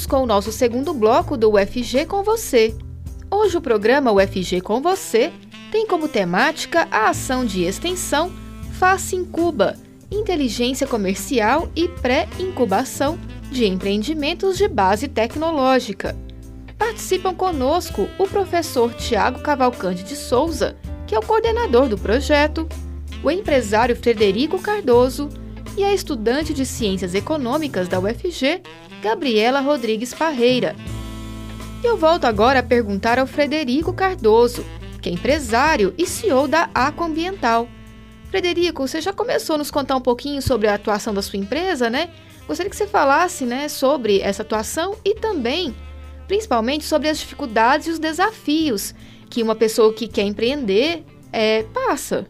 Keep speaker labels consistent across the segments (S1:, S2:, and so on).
S1: Voltamos com o nosso segundo bloco do UFG com você. Hoje o programa UFG com você tem como temática a ação de extensão Face Incuba, inteligência comercial e pré-incubação de empreendimentos de base tecnológica. Participam conosco o professor Tiago Cavalcante de Souza, que é o coordenador do projeto, o empresário Frederico Cardoso e a estudante de Ciências Econômicas da UFG, Gabriela Rodrigues Parreira. Eu volto agora a perguntar ao Frederico Cardoso, que é empresário e CEO da Aqua Ambiental. Frederico, você já começou a nos contar um pouquinho sobre a atuação da sua empresa, né? Gostaria que você falasse, né, sobre essa atuação e também, principalmente, sobre as dificuldades e os desafios que uma pessoa que quer empreender é, passa.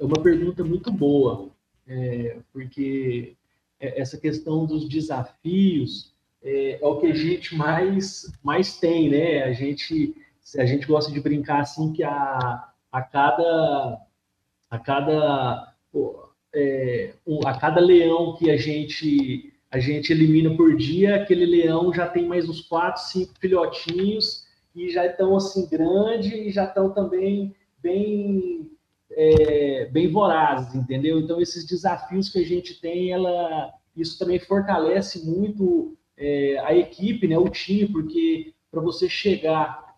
S2: É uma pergunta muito boa, é, porque é, essa questão dos desafios é, é, o que a gente mais, mais tem, né? A gente, a gente gosta de brincar assim que a, a cada a cada é, a cada leão que a gente a gente elimina por dia, aquele leão já tem mais uns quatro, cinco filhotinhos e já estão assim grandes e já estão também bem é, bem vorazes, entendeu? Então esses desafios que a gente tem, ela isso também fortalece muito é, a equipe, né, o time, porque para você chegar,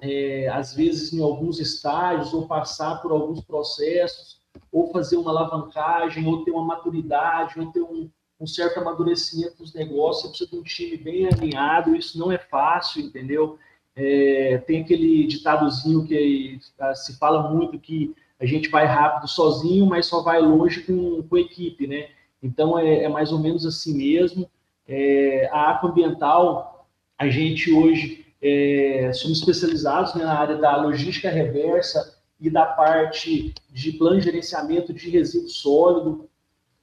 S2: é, às vezes, em alguns estágios, ou passar por alguns processos, ou fazer uma alavancagem, ou ter uma maturidade, ou ter um, um certo amadurecimento dos negócios, você precisa de um time bem alinhado, isso não é fácil, entendeu? É, tem aquele ditadozinho que se fala muito que a gente vai rápido sozinho, mas só vai longe com, com equipe, né? Então é, é mais ou menos assim mesmo. É, a Aqua Ambiental, a gente hoje é, somos especializados né, na área da logística reversa e da parte de plano de gerenciamento de resíduo sólido,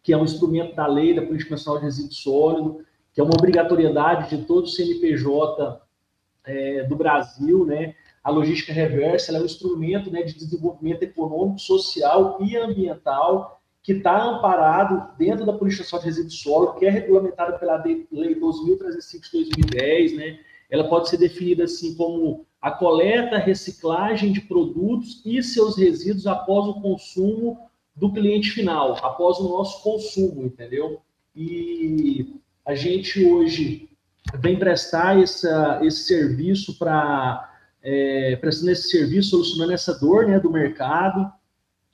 S2: que é um instrumento da lei da Política Nacional de Resíduo Sólido, que é uma obrigatoriedade de todo o CNPJ é, do Brasil, né? A logística reversa é um instrumento né, de desenvolvimento econômico, social e ambiental que está amparado dentro da Política Nacional de Resíduos Sólidos, que é regulamentada pela Lei 2.305 de 2010, né? Ela pode ser definida assim como a coleta, reciclagem de produtos e seus resíduos após o consumo do cliente final, após o nosso consumo, entendeu? E a gente hoje vem prestar essa, esse serviço para é, prestando esse serviço, solucionando essa dor né, do mercado,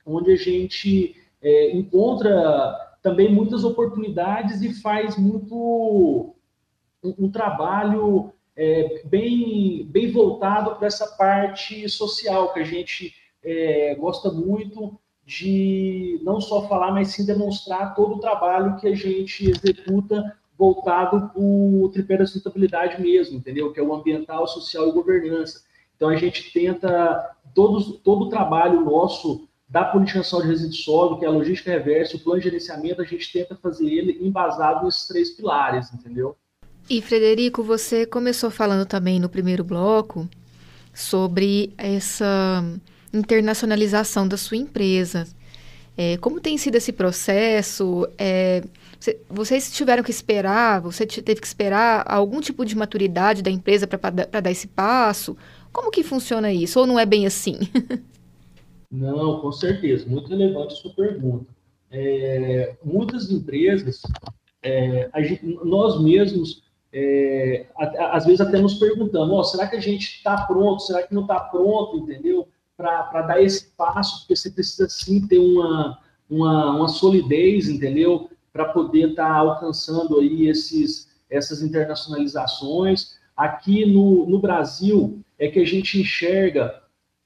S2: onde a gente é, encontra também muitas oportunidades e faz muito um, um trabalho é, bem, bem voltado para essa parte social que a gente é, gosta muito de não só falar, mas sim demonstrar todo o trabalho que a gente executa voltado para o tripé da sustentabilidade mesmo, entendeu? Que é o ambiental, social e governança. Então a gente tenta todos, todo o trabalho nosso da Nacional de Resíduos Sólidos, que é a logística reversa, o plano de gerenciamento, a gente tenta fazer ele embasado nesses três pilares, entendeu?
S1: E, Frederico, você começou falando também no primeiro bloco sobre essa internacionalização da sua empresa. É, como tem sido esse processo? É, vocês tiveram que esperar, você teve que esperar algum tipo de maturidade da empresa para dar esse passo? Como que funciona isso? Ou não é bem assim?
S2: Não, com certeza, muito relevante a sua pergunta. É, muitas empresas, é, gente, nós mesmos, é, às vezes até nos perguntamos, oh, será que a gente está pronto, será que não está pronto, entendeu? Para dar esse passo, porque você precisa sim ter uma, uma, uma solidez, entendeu? Para poder estar tá alcançando aí esses, essas internacionalizações. Aqui no, no Brasil é que a gente enxerga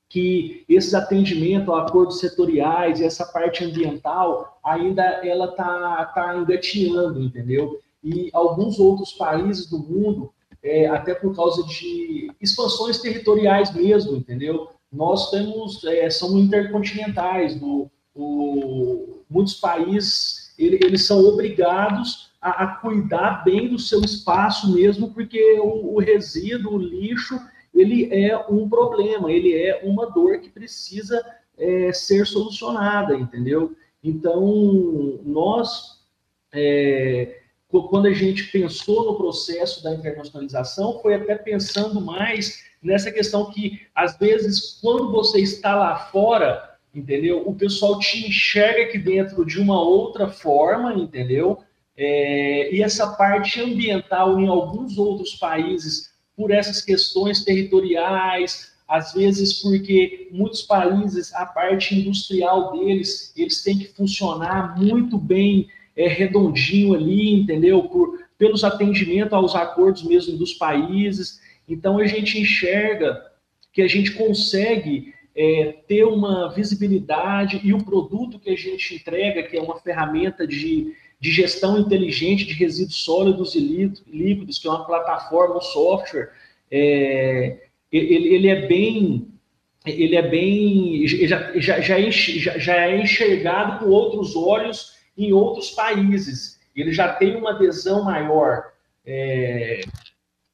S2: que esses atendimentos a acordos setoriais e essa parte ambiental ainda ela tá, tá engateando, entendeu? E alguns outros países do mundo, é, até por causa de expansões territoriais mesmo, entendeu? Nós temos, é, somos intercontinentais, do, o, muitos países, ele, eles são obrigados a, a, cuidar bem do seu espaço mesmo, porque o, o resíduo, o lixo, ele é um problema, ele é uma dor que precisa é, ser solucionada, entendeu? Então, nós, é, quando a gente pensou no processo da internacionalização, foi até pensando mais nessa questão que, às vezes, quando você está lá fora, entendeu? O pessoal te enxerga aqui dentro de uma outra forma, entendeu? É, e essa parte ambiental em alguns outros países, por essas questões territoriais, às vezes porque muitos países, a parte industrial deles, eles têm que funcionar muito bem é, redondinho ali, entendeu? Por, pelos atendimentos aos acordos mesmo dos países. Então a gente enxerga que a gente consegue é, ter uma visibilidade e o produto que a gente entrega, que é uma ferramenta de, de gestão inteligente de resíduos sólidos e líquidos, que é uma plataforma, um software, é, ele, ele é bem ele é bem já, já, já, é é enxergado com outros olhos em outros países. Ele já tem uma adesão maior é,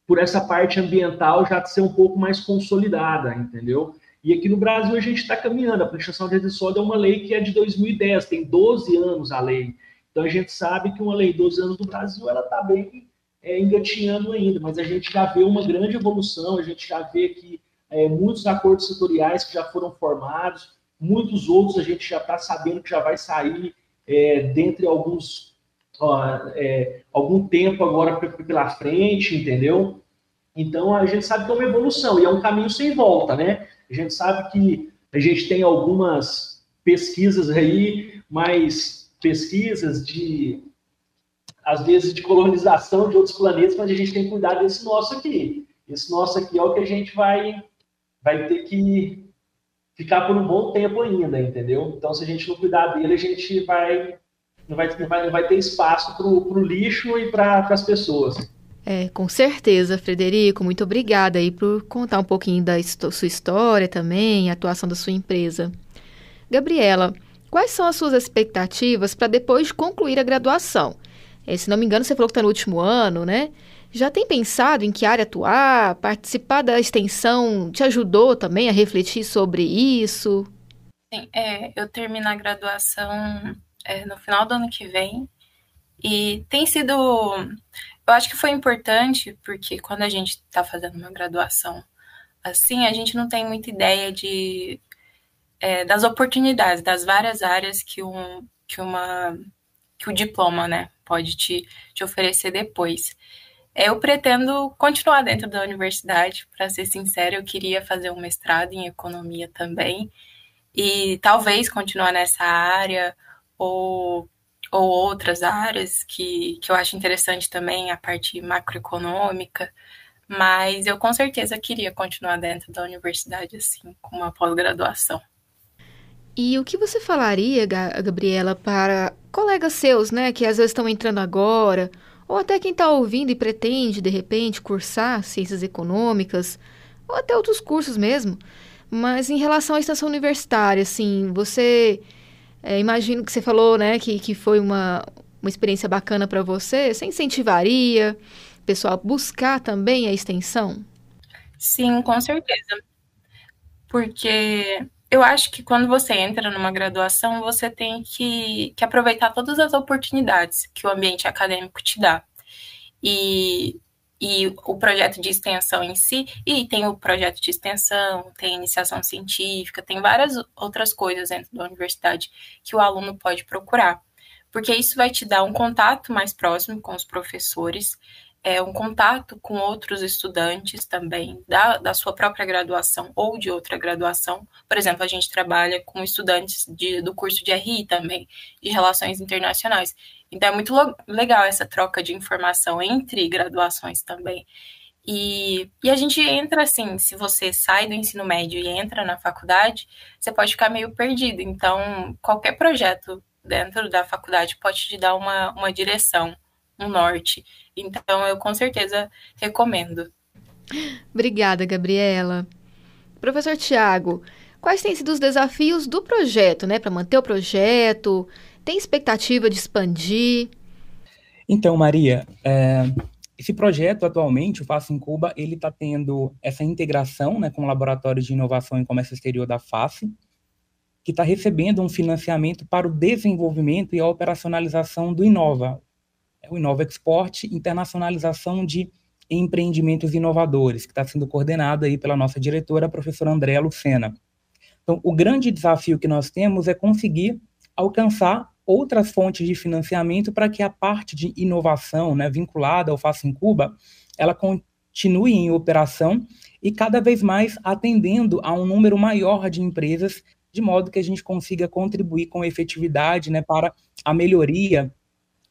S2: por essa parte ambiental já ser um pouco mais consolidada, entendeu? E aqui no Brasil a gente está caminhando. A prestação de resíduos sólidos é uma lei que é de 2010, tem 12 anos a lei. Então a gente sabe que uma lei de 12 anos do Brasil ela está bem é, engatinhando ainda, mas a gente já vê uma grande evolução, a gente já vê que é, muitos acordos setoriais que já foram formados, muitos outros a gente já está sabendo que já vai sair é, dentre alguns ó, é, algum tempo agora pela frente, entendeu? Então a gente sabe que é uma evolução e é um caminho sem volta, né? A gente sabe que a gente tem algumas pesquisas aí, mas pesquisas de às vezes de colonização de outros planetas, mas a gente tem que cuidar desse nosso aqui. Esse nosso aqui é o que a gente vai vai ter que ficar por um bom tempo ainda, entendeu? Então, se a gente não cuidar dele, a gente vai não vai, não vai, não vai ter espaço para o lixo e para as pessoas.
S1: É, com certeza, Frederico. Muito obrigada aí por contar um pouquinho da sua história também, a atuação da sua empresa. Gabriela, quais são as suas expectativas para depois de concluir a graduação? É, se não me engano, você falou que está no último ano, né? Já tem pensado em que área atuar? Participar da extensão te ajudou também a refletir sobre isso?
S3: Sim, é, eu termino a graduação é, no final do ano que vem. E tem sido. Eu acho que foi importante, porque quando a gente está fazendo uma graduação assim, a gente não tem muita ideia de, é, das oportunidades, das várias áreas que, um, que, uma, que o diploma né, pode te, te oferecer depois. Eu pretendo continuar dentro da universidade, para ser sincera, eu queria fazer um mestrado em economia também, e talvez continuar nessa área, ou, ou outras áreas que, que eu acho interessante também, a parte macroeconômica, mas eu com certeza queria continuar dentro da universidade, assim, com uma pós-graduação.
S1: E o que você falaria, Gabriela, para colegas seus, né, que às vezes estão entrando agora, ou até quem está ouvindo e pretende, de repente, cursar ciências econômicas, ou até outros cursos mesmo, mas em relação à extensão universitária, assim, você é, imagino que você falou, né, que, que foi uma, uma experiência bacana para você. Você incentivaria o pessoal a buscar também a extensão?
S3: Sim, com certeza. Porque eu acho que quando você entra numa graduação, você tem que, que aproveitar todas as oportunidades que o ambiente acadêmico te dá. E e o projeto de extensão em si, e tem o projeto de extensão, tem iniciação científica, tem várias outras coisas dentro da universidade que o aluno pode procurar, porque isso vai te dar um contato mais próximo com os professores, é, um contato com outros estudantes também da, da sua própria graduação ou de outra graduação. Por exemplo, a gente trabalha com estudantes de, do curso de RI também, de Relações Internacionais. Então é muito legal essa troca de informação entre graduações também. E, e a gente entra assim, se você sai do ensino médio e entra na faculdade, você pode ficar meio perdido. Então, qualquer projeto dentro da faculdade pode te dar uma, uma direção, um norte. Então, eu com certeza recomendo.
S1: Obrigada, Gabriela. Professor Tiago, quais têm sido os desafios do projeto, né, para manter o projeto, tem expectativa de expandir?
S4: Então, Maria, é, esse projeto atualmente, o Faça em Cuba, ele está tendo essa integração né, com o Laboratório de Inovação e Comércio Exterior da FACE, que está recebendo um financiamento para o desenvolvimento e a operacionalização do Inova, é o Inova Export, internacionalização de empreendimentos inovadores, que está sendo coordenado aí pela nossa diretora, a professora Andréa Lucena. Então, o grande desafio que nós temos é conseguir alcançar outras fontes de financiamento para que a parte de inovação, né, vinculada ao Faça em Cuba, ela continue em operação e cada vez mais atendendo a um número maior de empresas, de modo que a gente consiga contribuir com efetividade né, para a melhoria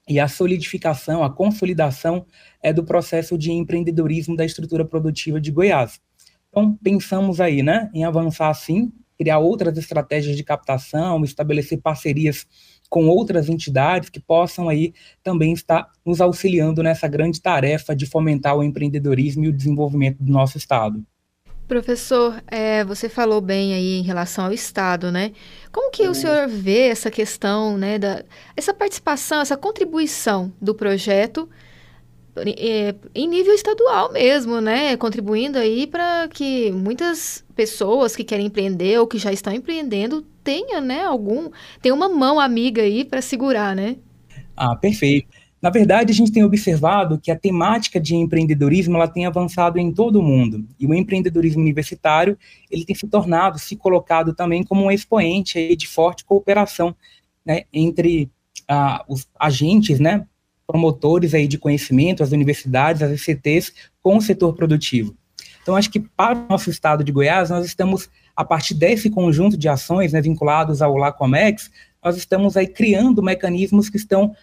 S4: e a solidificação, a consolidação é do processo de empreendedorismo da estrutura produtiva de Goiás. Então, pensamos aí, né, em avançar assim, criar outras estratégias de captação, estabelecer parcerias com outras entidades que possam aí também estar nos auxiliando nessa grande tarefa de fomentar o empreendedorismo e o desenvolvimento do nosso estado.
S1: Professor, é, você falou bem aí em relação ao Estado, né? Como que o senhor vê essa questão, né, da, essa participação, essa contribuição do projeto é, em nível estadual mesmo, né? Contribuindo aí para que muitas pessoas que querem empreender ou que já estão empreendendo tenham, né, algum, tenham uma mão amiga aí para segurar, né?
S4: Ah, perfeito. Na verdade, a gente tem observado que a temática de empreendedorismo ela tem avançado em todo o mundo. E o empreendedorismo universitário ele tem se tornado, se colocado também como um expoente de forte cooperação né, entre ah, os agentes, né, promotores aí de conhecimento, as universidades, as ICTs, com o setor produtivo. Então, acho que para o nosso estado de Goiás, nós estamos, a partir desse conjunto de ações né, vinculados ao LACOMEX, nós estamos aí criando mecanismos que estão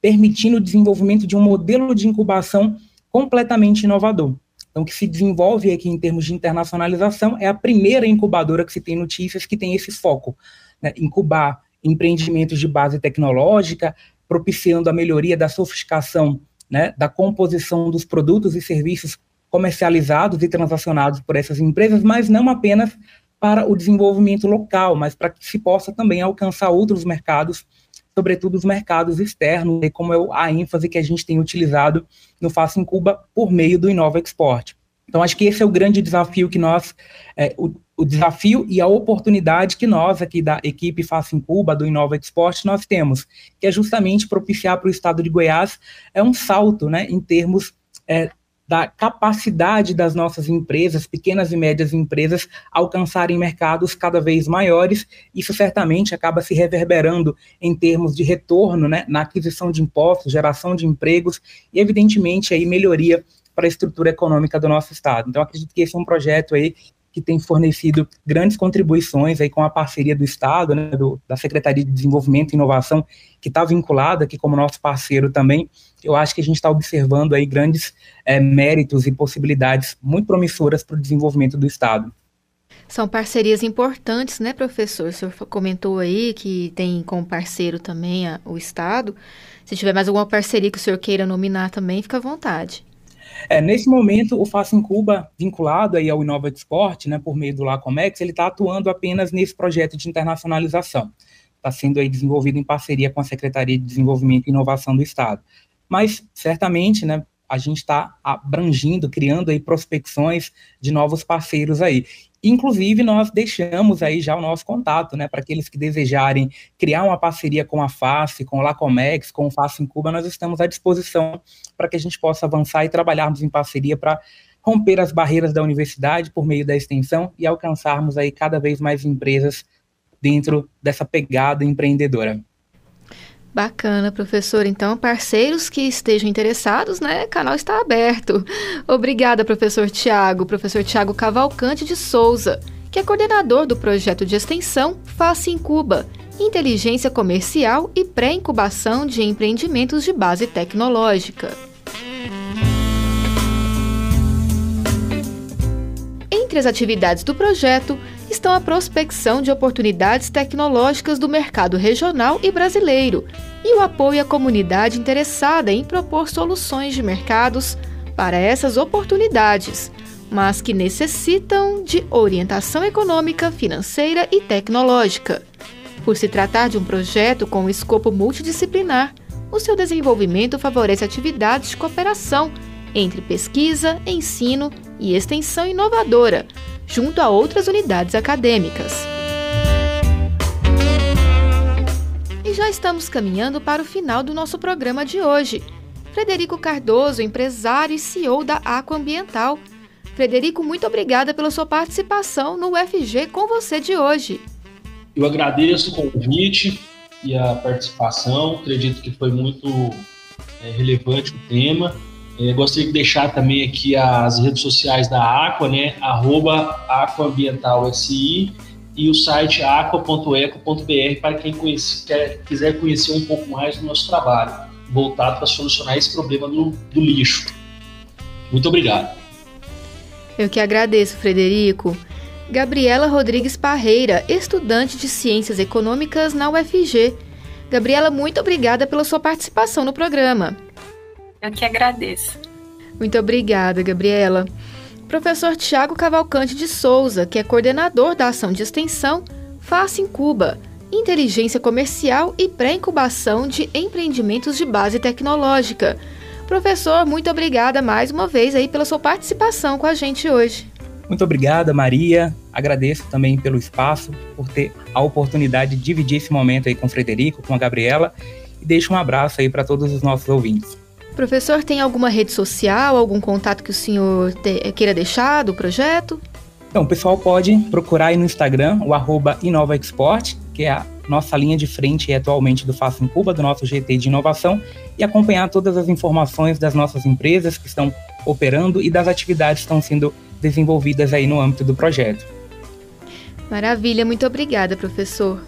S4: permitindo o desenvolvimento de um modelo de incubação completamente inovador. Então, que se desenvolve aqui em termos de internacionalização, é a primeira incubadora que se tem notícias que tem esse foco, né, incubar empreendimentos de base tecnológica, propiciando a melhoria da sofisticação né, da composição dos produtos e serviços comercializados e transacionados por essas empresas, mas não apenas para o desenvolvimento local, mas para que se possa também alcançar outros mercados sobretudo os mercados externos, e como é a ênfase que a gente tem utilizado no Faça em Cuba por meio do Inova Export. Então, acho que esse é o grande desafio que nós, é, o, o, desafio e a oportunidade que nós aqui da equipe Faça em Cuba, do Inova Export, nós temos, que é justamente propiciar para o estado de Goiás é um salto né, em termos é, da capacidade das nossas empresas, pequenas e médias empresas, alcançarem mercados cada vez maiores. Isso certamente acaba se reverberando em termos de retorno né, na aquisição de impostos, geração de empregos e, evidentemente, aí, melhoria para a estrutura econômica do nosso Estado. Então, acredito que esse é um projeto aí que tem fornecido grandes contribuições aí com a parceria do Estado, né, do, da Secretaria de Desenvolvimento e Inovação, que está vinculada aqui como nosso parceiro também. Eu acho que a gente está observando aí grandes é, méritos e possibilidades muito promissoras para o desenvolvimento do Estado.
S1: São parcerias importantes, né, professor? O senhor comentou aí que tem como parceiro também a, o Estado. Se tiver mais alguma parceria que o senhor queira nominar também, fica à vontade.
S4: É, nesse momento, o Faça em Cuba, vinculado aí ao Inova Export, né, por meio do Lacomex, ele está atuando apenas nesse projeto de internacionalização. Está sendo aí desenvolvido em parceria com a Secretaria de Desenvolvimento e Inovação do Estado. Mas, certamente, né, a gente está abrangindo, criando aí prospecções de novos parceiros aí. Inclusive, nós deixamos aí já o nosso contato, né, para aqueles que desejarem criar uma parceria com a FACE, com o Lacomex, com o FACE em Cuba, nós estamos à disposição para que a gente possa avançar e trabalharmos em parceria para romper as barreiras da universidade por meio da extensão e alcançarmos aí cada vez mais empresas dentro dessa pegada empreendedora.
S1: Bacana, professor. Então, parceiros que estejam interessados, né? O canal está aberto. Obrigada, professor Tiago. Professor Tiago Cavalcante de Souza, que é coordenador do projeto de extensão Faça em Cuba, Inteligência Comercial e Pré-Incubação de Empreendimentos de Base Tecnológica. Entre as atividades do projeto estão a prospecção de oportunidades tecnológicas do mercado regional e brasileiro e o apoio à comunidade interessada em propor soluções de mercados para essas oportunidades, mas que necessitam de orientação econômica, financeira e tecnológica. Por se tratar de um projeto com um escopo multidisciplinar, o seu desenvolvimento favorece atividades de cooperação entre pesquisa, ensino e extensão inovadora, junto a outras unidades acadêmicas. Já estamos caminhando para o final do nosso programa de hoje. Frederico Cardoso, empresário e CEO da Aqua Ambiental. Frederico, muito obrigada pela sua participação no UFG com você de hoje.
S2: Eu agradeço o convite e a participação, acredito que foi muito é, relevante o tema. É, gostaria de deixar também aqui as redes sociais da Aqua, né? Aquaambientalsi e o site aqua.eco.br para quem conhece, quer, quiser conhecer um pouco mais do nosso trabalho, voltado para solucionar esse problema do, do lixo. Muito obrigado.
S1: Eu que agradeço, Frederico. Gabriela Rodrigues Parreira, estudante de Ciências Econômicas na UFG. Gabriela, muito obrigada pela sua participação no programa.
S3: Eu que agradeço.
S1: Muito obrigada, Gabriela. Professor Tiago Cavalcante de Souza, que é coordenador da ação de extensão Faça em Cuba, Inteligência Comercial e Pré-Incubação de Empreendimentos de Base Tecnológica. Professor, muito obrigada mais uma vez aí pela sua participação com a gente hoje.
S4: Muito obrigada, Maria. Agradeço também pelo espaço, por ter a oportunidade de dividir esse momento aí com o Frederico, com a Gabriela, e deixo um abraço aí para todos os nossos ouvintes.
S1: Professor, tem alguma rede social, algum contato que o senhor te, queira deixar do projeto?
S4: Então, o pessoal pode procurar aí no Instagram o arroba InovaExport, que é a nossa linha de frente atualmente do Faça em Cuba, do nosso GT de inovação, e acompanhar todas as informações das nossas empresas que estão operando e das atividades que estão sendo desenvolvidas aí no âmbito do projeto.
S1: Maravilha, muito obrigada, professor.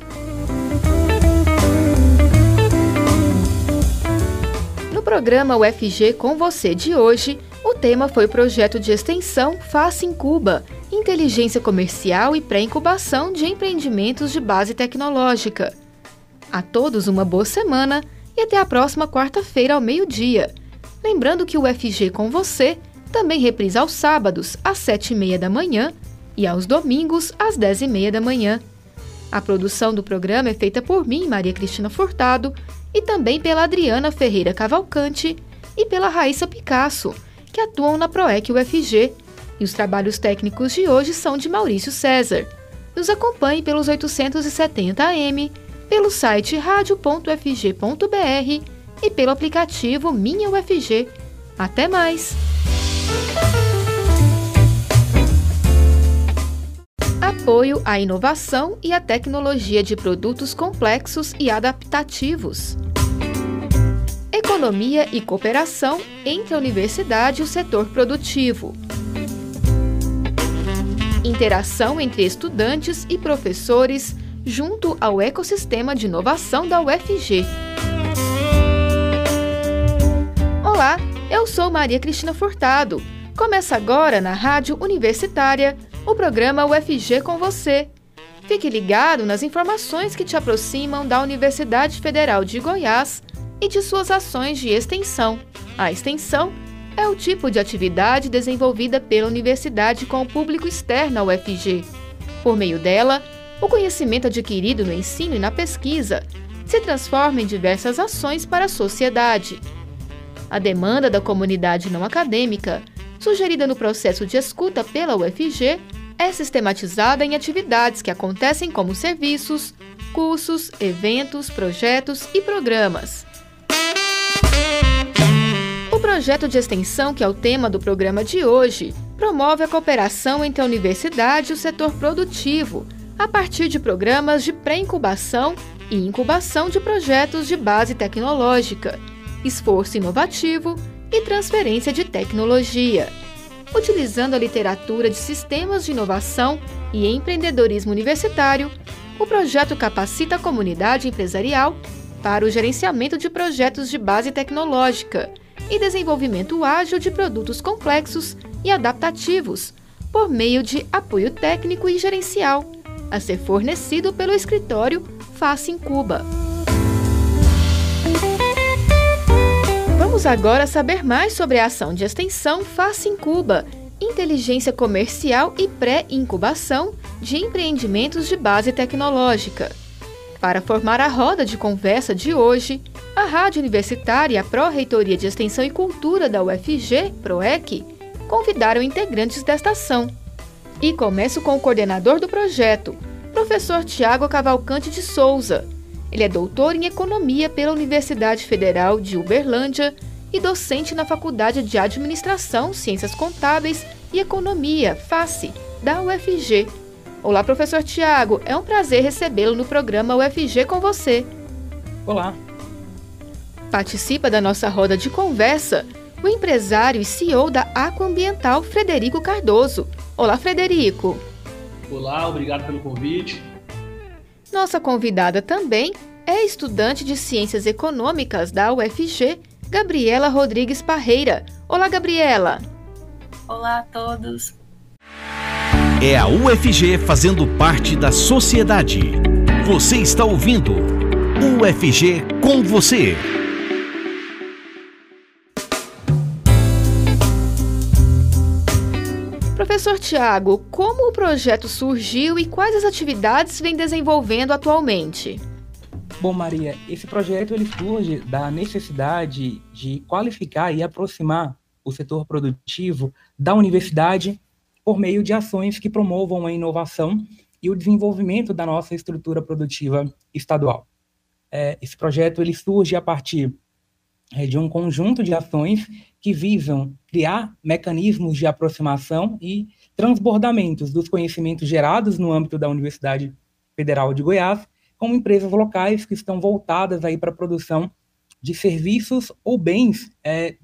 S1: Programa UFG com você de hoje, o tema foi o projeto de extensão Faça em Cuba, inteligência comercial e pré-incubação de empreendimentos de base tecnológica. A todos uma boa semana e até a próxima quarta-feira ao meio-dia. Lembrando que o UFG com você também reprisa aos sábados, às sete e meia da manhã e aos domingos, às dez e meia da manhã. A produção do programa é feita por mim, Maria Cristina Furtado, e também pela Adriana Ferreira Cavalcante e pela Raíssa Picasso, que atuam na PROEC UFG. E os trabalhos técnicos de hoje são de Maurício César. Nos acompanhe pelos 870 AM, pelo site radio.fg.br e pelo aplicativo Minha UFG. Até mais! Apoio à inovação e à tecnologia de produtos complexos e adaptativos. Economia e cooperação entre a universidade e o setor produtivo. Interação entre estudantes e professores junto ao ecossistema de inovação da UFG. Olá, eu sou Maria Cristina Furtado. Começa agora na Rádio Universitária o programa UFG com você. Fique ligado nas informações que te aproximam da Universidade Federal de Goiás e de suas ações de extensão. A extensão é o tipo de atividade desenvolvida pela universidade com o público externo ao UFG. Por meio dela, o conhecimento adquirido no ensino e na pesquisa se transforma em diversas ações para a sociedade. A demanda da comunidade não acadêmica, sugerida no processo de escuta pela UFG, é sistematizada em atividades que acontecem como serviços, cursos, eventos, projetos e programas. O projeto de extensão, que é o tema do programa de hoje, promove a cooperação entre a universidade e o setor produtivo, a partir de programas de pré-incubação e incubação de projetos de base tecnológica esforço inovativo e transferência de tecnologia. Utilizando a literatura de sistemas de inovação e empreendedorismo universitário, o projeto capacita a comunidade empresarial para o gerenciamento de projetos de base tecnológica e desenvolvimento ágil de produtos complexos e adaptativos, por meio de apoio técnico e gerencial, a ser fornecido pelo escritório Face em Cuba. Vamos agora saber mais sobre a ação de extensão Face em Cuba, inteligência comercial e pré-incubação de empreendimentos de base tecnológica. Para formar a roda de conversa de hoje, a Rádio Universitária e a Pró-Reitoria de Extensão e Cultura da UFG, PROEC, convidaram integrantes desta ação. E começo com o coordenador do projeto, professor Tiago Cavalcante de Souza. Ele é doutor em Economia pela Universidade Federal de Uberlândia e docente na Faculdade de Administração, Ciências Contábeis e Economia, FACE, da UFG. Olá, professor Tiago, é um prazer recebê-lo no programa UFG com você.
S4: Olá.
S1: Participa da nossa roda de conversa o empresário e CEO da Aquambiental, Frederico Cardoso. Olá, Frederico.
S2: Olá, obrigado pelo convite.
S1: Nossa convidada também é estudante de Ciências Econômicas da UFG, Gabriela Rodrigues Parreira. Olá, Gabriela.
S3: Olá a todos.
S5: É a UFG fazendo parte da sociedade. Você está ouvindo UFG com você.
S1: Professor Tiago, como o projeto surgiu e quais as atividades vem desenvolvendo atualmente?
S4: Bom, Maria, esse projeto ele surge da necessidade de qualificar e aproximar o setor produtivo da universidade por meio de ações que promovam a inovação e o desenvolvimento da nossa estrutura produtiva estadual. É, esse projeto ele surge a partir de um conjunto de ações que visam criar mecanismos de aproximação e transbordamentos dos conhecimentos gerados no âmbito da Universidade Federal de Goiás com empresas locais que estão voltadas aí para a produção de serviços ou bens é,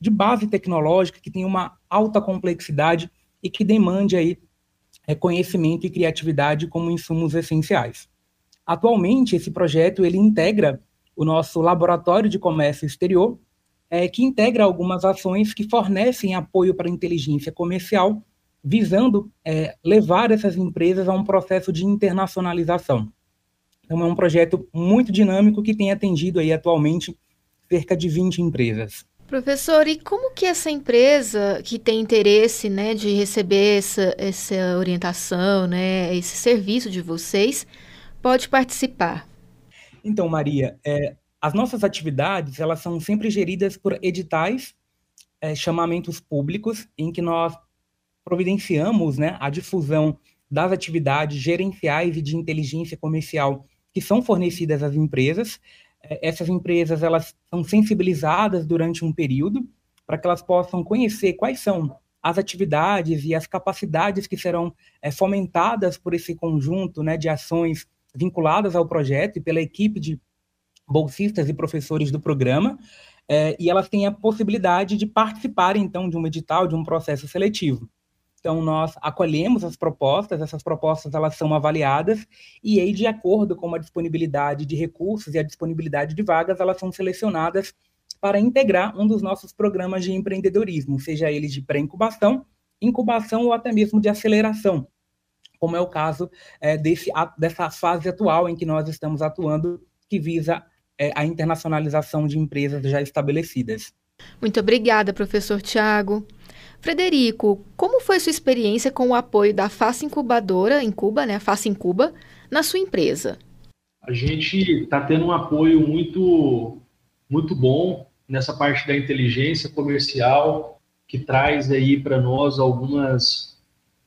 S4: de base tecnológica que tem uma alta complexidade e que demande aí é, conhecimento e criatividade como insumos essenciais. Atualmente, esse projeto ele integra o nosso laboratório de comércio exterior, é, que integra algumas ações que fornecem apoio para a inteligência comercial, visando é, levar essas empresas a um processo de internacionalização. Então, é um projeto muito dinâmico que tem atendido aí atualmente cerca de 20 empresas.
S1: Professor, e como que essa empresa que tem interesse né, de receber essa, essa orientação, né, esse serviço de vocês, pode participar?
S4: Então, Maria, é, as nossas atividades elas são sempre geridas por editais, é, chamamentos públicos, em que nós providenciamos né, a difusão das atividades gerenciais e de inteligência comercial que são fornecidas às empresas. É, essas empresas elas são sensibilizadas durante um período para que elas possam conhecer quais são as atividades e as capacidades que serão é, fomentadas por esse conjunto né, de ações vinculadas ao projeto e pela equipe de bolsistas e professores do programa, é, e elas têm a possibilidade de participar, então, de um edital, de um processo seletivo. Então, nós acolhemos as propostas, essas propostas elas são avaliadas, e aí, de acordo com a disponibilidade de recursos e a disponibilidade de vagas, elas são selecionadas para integrar um dos nossos programas de empreendedorismo, seja ele de pré-incubação, incubação ou até mesmo de aceleração, como é o caso é, desse, a, dessa fase atual em que nós estamos atuando, que visa é, a internacionalização de empresas já estabelecidas.
S1: Muito obrigada, professor Tiago. Frederico, como foi sua experiência com o apoio da Face Incubadora em Cuba, né, Face Incuba, na sua empresa?
S2: A gente está tendo um apoio muito, muito bom nessa parte da inteligência comercial, que traz aí para nós algumas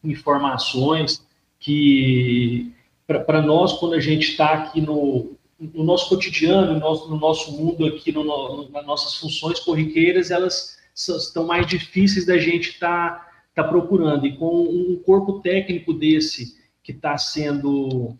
S2: informações que, para nós, quando a gente está aqui no, no nosso cotidiano, no nosso, no nosso mundo aqui, no, no, nas nossas funções corriqueiras, elas estão mais difíceis da gente estar tá, tá procurando. E com um corpo técnico desse que está sendo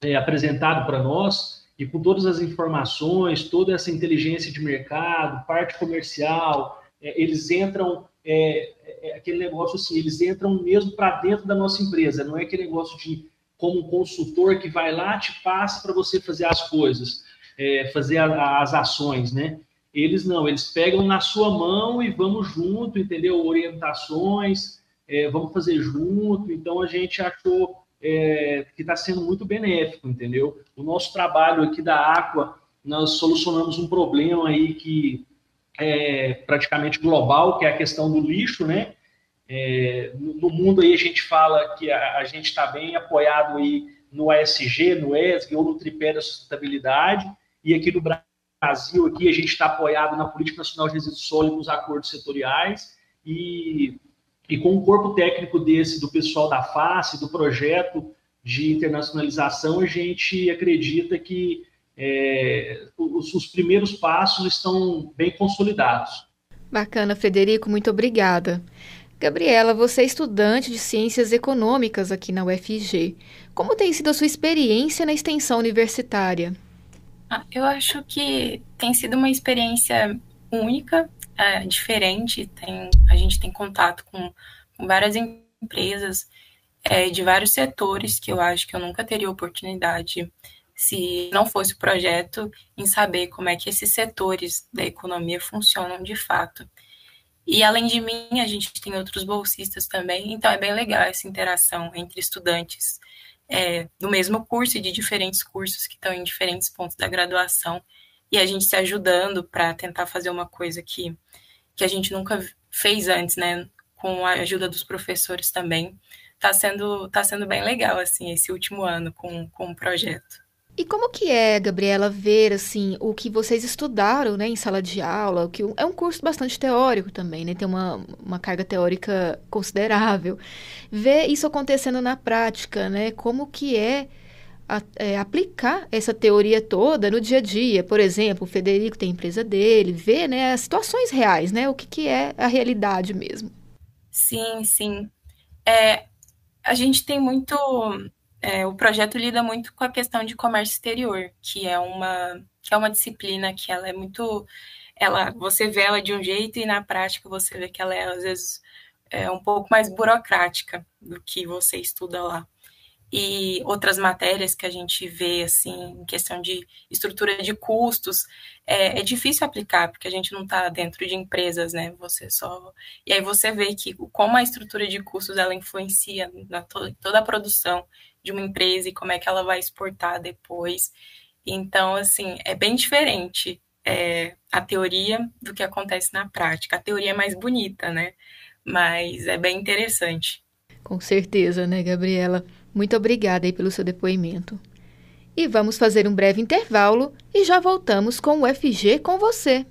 S2: é, apresentado para nós, e com todas as informações, toda essa inteligência de mercado, parte comercial, é, eles entram, é, é, aquele negócio assim, eles entram mesmo para dentro da nossa empresa, não é aquele negócio de como um consultor que vai lá, te passa para você fazer as coisas, é, fazer a, as ações, né? Eles não, eles pegam na sua mão e vamos junto, entendeu? Orientações, é, vamos fazer junto. Então a gente achou é, que está sendo muito benéfico, entendeu? O nosso trabalho aqui da Aqua, nós solucionamos um problema aí que é praticamente global, que é a questão do lixo, né? É, no mundo aí a gente fala que a, a gente está bem apoiado aí no ASG, no ESG ou no tripé da sustentabilidade, e aqui no Brasil aqui, a gente está apoiado na Política Nacional de Resíduos Sólidos, nos acordos setoriais, e, e com um corpo técnico desse, do pessoal da FACE, do projeto de internacionalização, a gente acredita que, é, os, os primeiros passos estão bem consolidados.
S1: Bacana, Frederico, muito obrigada. Gabriela, você é estudante de Ciências Econômicas aqui na UFG. Como tem sido a sua experiência na extensão universitária?
S3: Ah, eu acho que tem sido uma experiência única, é, diferente. Tem, a gente tem contato com, com várias empresas é, de vários setores que eu acho que eu nunca teria oportunidade se não fosse o projeto em saber como é que esses setores da economia funcionam de fato. E além de mim, a gente tem outros bolsistas também, então é bem legal essa interação entre estudantes é, do mesmo curso e de diferentes cursos que estão em diferentes pontos da graduação, e a gente se ajudando para tentar fazer uma coisa que, que a gente nunca fez antes, né? Com a ajuda dos professores também. Está sendo, tá sendo bem legal, assim, esse último ano com, com o projeto.
S1: E como que é, Gabriela, ver assim o que vocês estudaram, né, em sala de aula, que é um curso bastante teórico também, né, tem uma, uma carga teórica considerável. Ver isso acontecendo na prática, né, como que é, a, é, aplicar essa teoria toda no dia a dia. Por exemplo, o Federico tem a empresa dele, ver, né, as situações reais, né, o que que é a realidade mesmo.
S3: Sim, sim. É, a gente tem muito é, o projeto lida muito com a questão de comércio exterior, que é uma que é uma disciplina que ela é muito ela você vê ela de um jeito e na prática você vê que ela é às vezes é um pouco mais burocrática do que você estuda lá. E outras matérias que a gente vê assim em questão de estrutura de custos é, é difícil aplicar porque a gente não está dentro de empresas né? Você só e aí você vê que como a estrutura de custos ela influencia na to toda a produção de uma empresa e como é que ela vai exportar depois. Então, assim, é bem diferente é, a teoria do que acontece na prática. A teoria é mais bonita, né? Mas é bem interessante.
S1: Com certeza, né, Gabriela? Muito obrigada aí pelo seu depoimento. E vamos fazer um breve intervalo e já voltamos com o FG com você.